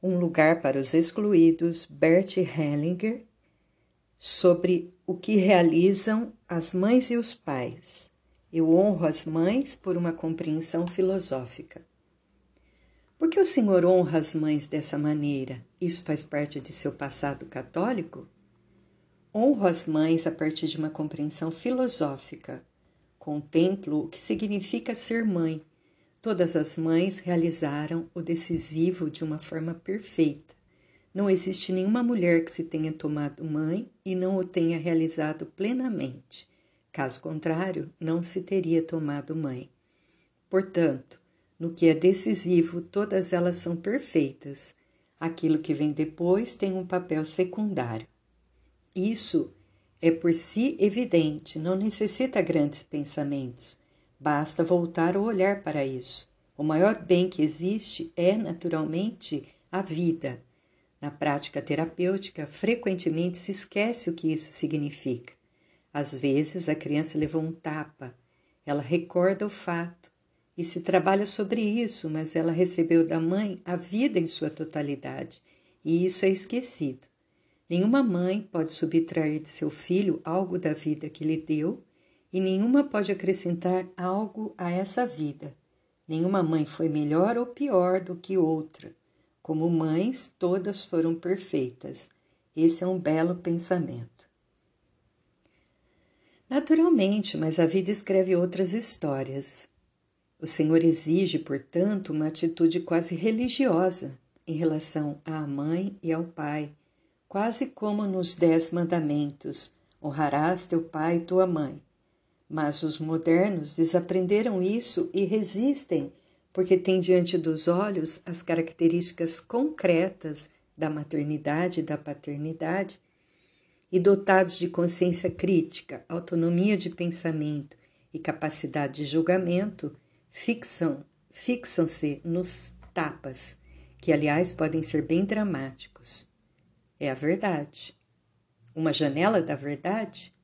Um Lugar para os Excluídos, Bert Hellinger, sobre o que realizam as mães e os pais. Eu honro as mães por uma compreensão filosófica. Por que o Senhor honra as mães dessa maneira? Isso faz parte de seu passado católico? Honro as mães a partir de uma compreensão filosófica. Contemplo o que significa ser mãe. Todas as mães realizaram o decisivo de uma forma perfeita. Não existe nenhuma mulher que se tenha tomado mãe e não o tenha realizado plenamente. Caso contrário, não se teria tomado mãe. Portanto, no que é decisivo, todas elas são perfeitas. Aquilo que vem depois tem um papel secundário. Isso é por si evidente, não necessita grandes pensamentos. Basta voltar o olhar para isso. O maior bem que existe é, naturalmente, a vida. Na prática terapêutica, frequentemente se esquece o que isso significa. Às vezes, a criança levou um tapa, ela recorda o fato e se trabalha sobre isso, mas ela recebeu da mãe a vida em sua totalidade e isso é esquecido. Nenhuma mãe pode subtrair de seu filho algo da vida que lhe deu e nenhuma pode acrescentar algo a essa vida. Nenhuma mãe foi melhor ou pior do que outra. Como mães, todas foram perfeitas. Esse é um belo pensamento. Naturalmente, mas a vida escreve outras histórias. O Senhor exige, portanto, uma atitude quase religiosa em relação à mãe e ao pai, quase como nos Dez Mandamentos: honrarás teu pai e tua mãe. Mas os modernos desaprenderam isso e resistem, porque têm diante dos olhos as características concretas da maternidade e da paternidade, e dotados de consciência crítica, autonomia de pensamento e capacidade de julgamento, fixam, fixam-se nos tapas, que aliás podem ser bem dramáticos. É a verdade. Uma janela da verdade?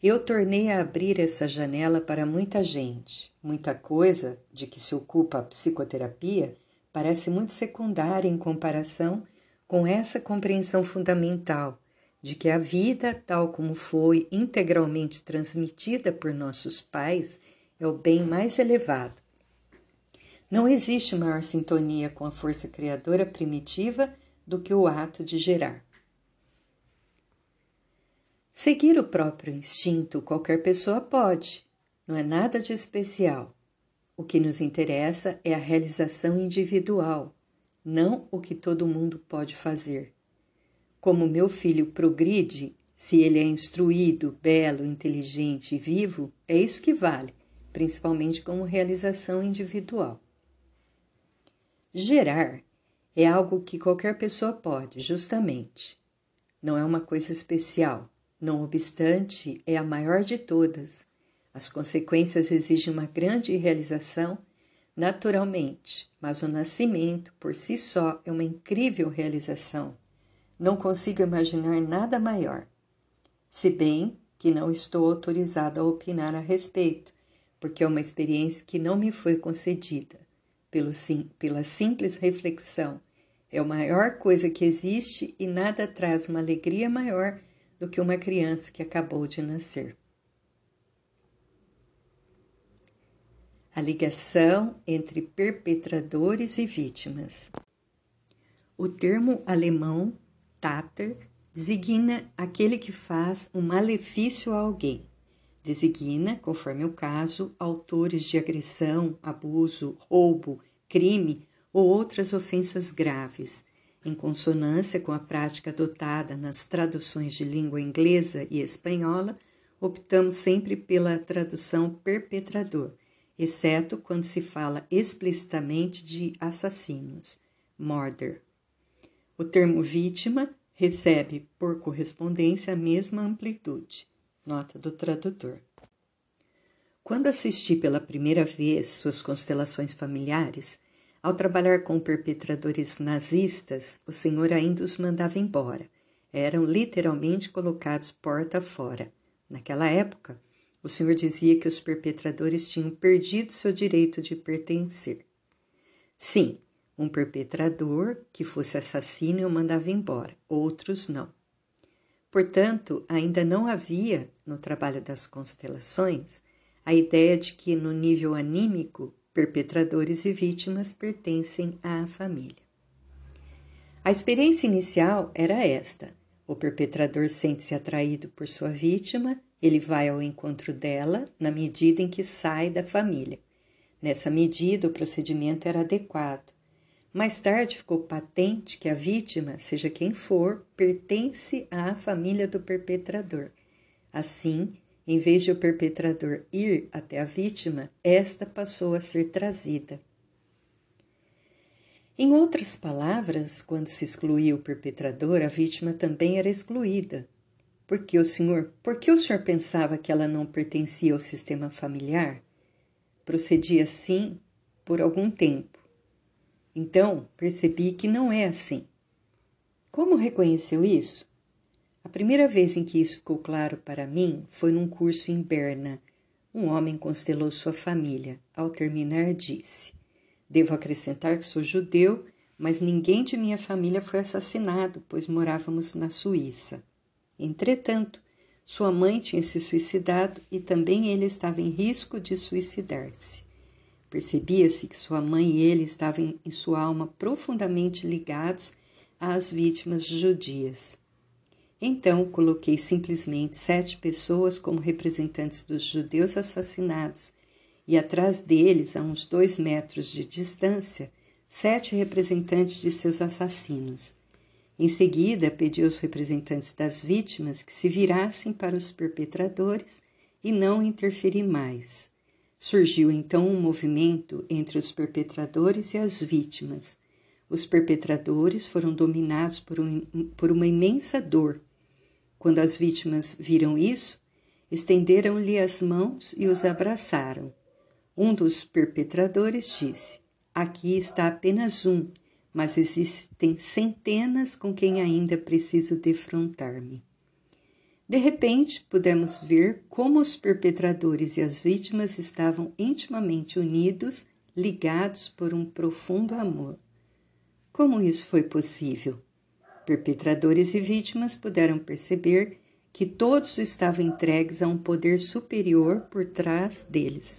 Eu tornei a abrir essa janela para muita gente. Muita coisa de que se ocupa a psicoterapia parece muito secundária em comparação com essa compreensão fundamental de que a vida, tal como foi integralmente transmitida por nossos pais, é o bem mais elevado. Não existe maior sintonia com a força criadora primitiva do que o ato de gerar. Seguir o próprio instinto qualquer pessoa pode, não é nada de especial. O que nos interessa é a realização individual, não o que todo mundo pode fazer. Como meu filho progride, se ele é instruído, belo, inteligente e vivo, é isso que vale, principalmente como realização individual. Gerar é algo que qualquer pessoa pode, justamente. Não é uma coisa especial, não obstante, é a maior de todas. As consequências exigem uma grande realização, naturalmente, mas o nascimento por si só é uma incrível realização. Não consigo imaginar nada maior. Se bem que não estou autorizado a opinar a respeito, porque é uma experiência que não me foi concedida. Pelo sim, pela simples reflexão é a maior coisa que existe e nada traz uma alegria maior do que uma criança que acabou de nascer. A ligação entre perpetradores e vítimas. O termo alemão Tater designa aquele que faz um malefício a alguém. Designa, conforme o caso, autores de agressão, abuso, roubo, crime ou outras ofensas graves, em consonância com a prática adotada nas traduções de língua inglesa e espanhola, optamos sempre pela tradução perpetrador, exceto quando se fala explicitamente de assassinos, murder. O termo vítima recebe, por correspondência, a mesma amplitude. Nota do tradutor. Quando assisti pela primeira vez suas constelações familiares, ao trabalhar com perpetradores nazistas, o senhor ainda os mandava embora. Eram literalmente colocados porta fora. Naquela época, o senhor dizia que os perpetradores tinham perdido seu direito de pertencer. Sim, Um perpetrador que fosse assassino eu mandava embora, outros não. Portanto, ainda não havia, no trabalho das constelações, a ideia de que, no nível anímico, perpetradores e vítimas pertencem à família. A experiência inicial era esta: o perpetrador sente-se atraído por sua vítima, ele vai ao encontro dela na medida em que sai da família. Nessa medida, o procedimento era adequado. Mais tarde ficou patente que a vítima, seja quem for, pertence à família do perpetrador. Assim, em vez de o perpetrador ir até a vítima, esta passou a ser trazida. Em outras palavras, quando se excluía o perpetrador, a vítima também era excluída. Por que o senhor, por que o senhor pensava que ela não pertencia ao sistema familiar? Procedi assim por algum tempo. Então, percebi que não é assim. Como reconheceu isso? A primeira vez em que isso ficou claro para mim foi num curso em Berna. Um homem constelou sua família. Ao terminar, disse: Devo acrescentar que sou judeu, mas ninguém de minha família foi assassinado, pois morávamos na Suíça. Entretanto, sua mãe tinha se suicidado e também ele estava em risco de suicidar-se. Percebia-se que sua mãe e ele estavam em sua alma profundamente ligados às vítimas judias. Então coloquei simplesmente sete pessoas como representantes dos judeus assassinados e atrás deles, a uns dois metros de distância, sete representantes de seus assassinos. Em seguida, pediu aos representantes das vítimas que se virassem para os perpetradores e não interferir mais. Surgiu então um movimento entre os perpetradores e as vítimas. Os perpetradores foram dominados por, um, por uma imensa dor. Quando as vítimas viram isso, estenderam-lhe as mãos e os abraçaram. Um dos perpetradores disse: Aqui está apenas um, mas existem centenas com quem ainda preciso defrontar-me. De repente, pudemos ver como os perpetradores e as vítimas estavam intimamente unidos, ligados por um profundo amor. Como isso foi possível? Perpetradores e vítimas puderam perceber que todos estavam entregues a um poder superior por trás deles.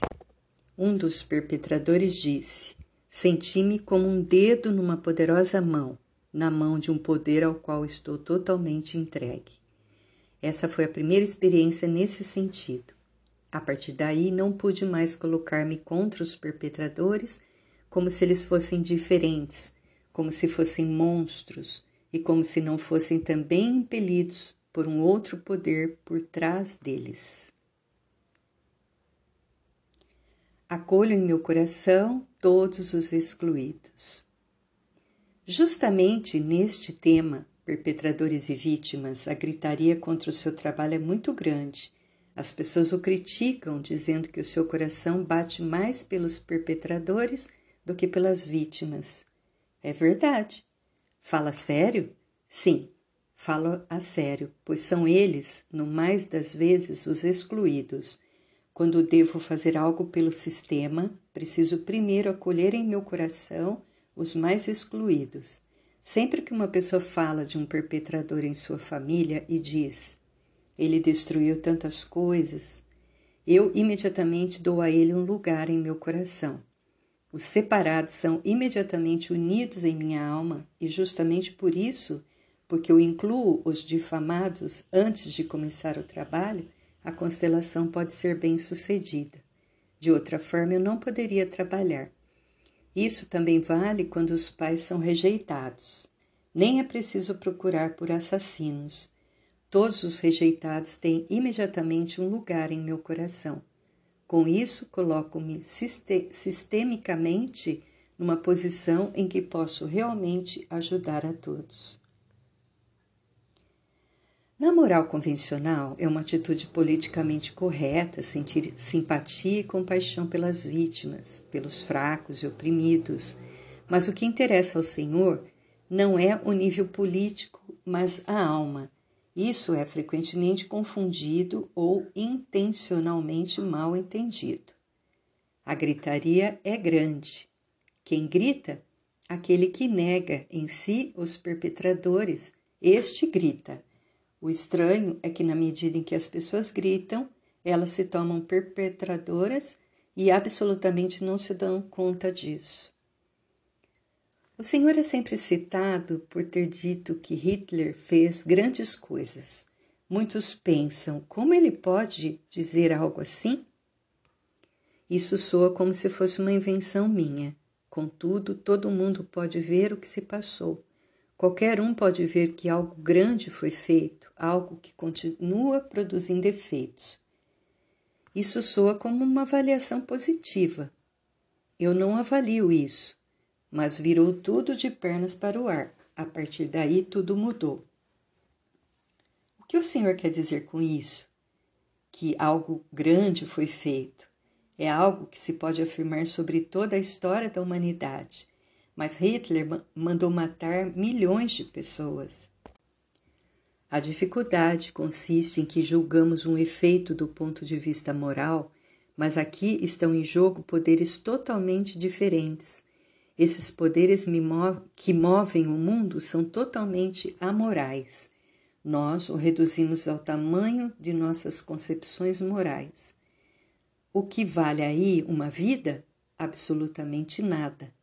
Um dos perpetradores disse: Senti-me como um dedo numa poderosa mão, na mão de um poder ao qual estou totalmente entregue. Essa foi a primeira experiência nesse sentido. A partir daí, não pude mais colocar-me contra os perpetradores como se eles fossem diferentes, como se fossem monstros e como se não fossem também impelidos por um outro poder por trás deles. Acolho em meu coração todos os excluídos. Justamente neste tema, perpetradores e vítimas, a gritaria contra o seu trabalho é muito grande. As pessoas o criticam, dizendo que o seu coração bate mais pelos perpetradores do que pelas vítimas. É verdade. Fala sério? Sim, falo a sério, pois são eles, no mais das vezes, os excluídos quando devo fazer algo pelo sistema, preciso primeiro acolher em meu coração os mais excluídos. Sempre que uma pessoa fala de um perpetrador em sua família e diz: Ele destruiu tantas coisas, eu imediatamente dou a ele um lugar em meu coração. Os separados são imediatamente unidos em minha alma, e justamente por isso, porque eu incluo os difamados antes de começar o trabalho, a constelação pode ser bem sucedida. De outra forma, eu não poderia trabalhar. Isso também vale quando os pais são rejeitados. Nem é preciso procurar por assassinos. Todos os rejeitados têm imediatamente um lugar em meu coração. Com isso, coloco-me sistemicamente numa posição em que posso realmente ajudar a todos. Na moral convencional, é uma atitude politicamente correta sentir simpatia e compaixão pelas vítimas, pelos fracos e oprimidos, mas o que interessa ao Senhor não é o nível político, mas a alma. Isso é frequentemente confundido ou intencionalmente mal entendido. A gritaria é grande. Quem grita? Aquele que nega em si os perpetradores, este grita. O estranho é que, na medida em que as pessoas gritam, elas se tomam perpetradoras e absolutamente não se dão conta disso. O Senhor é sempre citado por ter dito que Hitler fez grandes coisas. Muitos pensam: como ele pode dizer algo assim? Isso soa como se fosse uma invenção minha. Contudo, todo mundo pode ver o que se passou. Qualquer um pode ver que algo grande foi feito, algo que continua produzindo efeitos. Isso soa como uma avaliação positiva. Eu não avalio isso, mas virou tudo de pernas para o ar. A partir daí, tudo mudou. O que o Senhor quer dizer com isso? Que algo grande foi feito. É algo que se pode afirmar sobre toda a história da humanidade. Mas Hitler mandou matar milhões de pessoas. A dificuldade consiste em que julgamos um efeito do ponto de vista moral, mas aqui estão em jogo poderes totalmente diferentes. Esses poderes que movem o mundo são totalmente amorais. Nós o reduzimos ao tamanho de nossas concepções morais. O que vale aí uma vida? Absolutamente nada.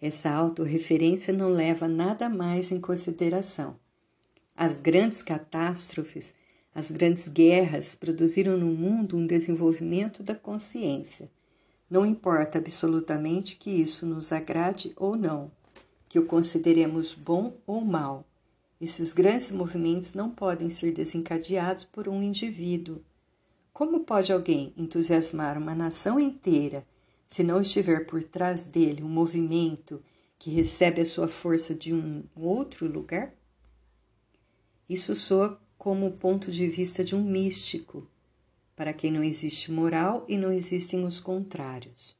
Essa autorreferência não leva nada mais em consideração. As grandes catástrofes, as grandes guerras produziram no mundo um desenvolvimento da consciência. Não importa absolutamente que isso nos agrade ou não, que o consideremos bom ou mal. Esses grandes movimentos não podem ser desencadeados por um indivíduo como pode alguém entusiasmar uma nação inteira se não estiver por trás dele um movimento que recebe a sua força de um outro lugar? Isso soa como o ponto de vista de um místico, para quem não existe moral e não existem os contrários.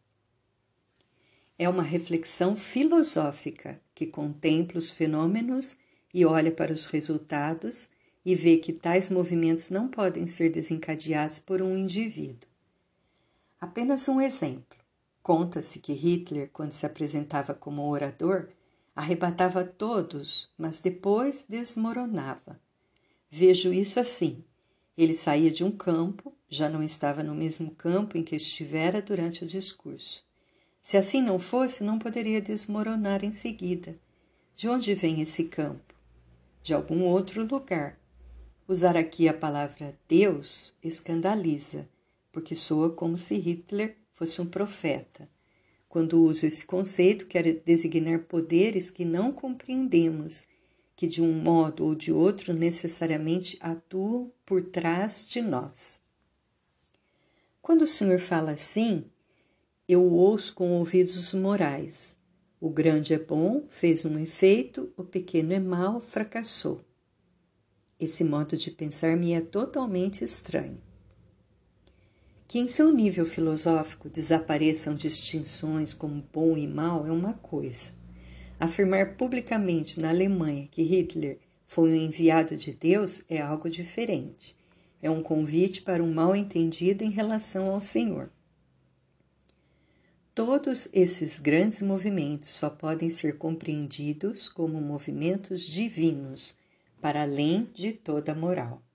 É uma reflexão filosófica que contempla os fenômenos e olha para os resultados e vê que tais movimentos não podem ser desencadeados por um indivíduo. Apenas um exemplo. Conta-se que Hitler, quando se apresentava como orador, arrebatava todos, mas depois desmoronava. Vejo isso assim. Ele saía de um campo, já não estava no mesmo campo em que estivera durante o discurso. Se assim não fosse, não poderia desmoronar em seguida. De onde vem esse campo? De algum outro lugar, Usar aqui a palavra Deus escandaliza, porque soa como se Hitler fosse um profeta. Quando uso esse conceito, quero designar poderes que não compreendemos, que de um modo ou de outro necessariamente atuam por trás de nós. Quando o Senhor fala assim, eu o ouço com ouvidos morais. O grande é bom, fez um efeito, o pequeno é mau, fracassou. Esse modo de pensar me é totalmente estranho. Que em seu nível filosófico desapareçam distinções como bom e mal é uma coisa. Afirmar publicamente na Alemanha que Hitler foi um enviado de Deus é algo diferente. É um convite para um mal entendido em relação ao Senhor. Todos esses grandes movimentos só podem ser compreendidos como movimentos divinos para além de toda moral.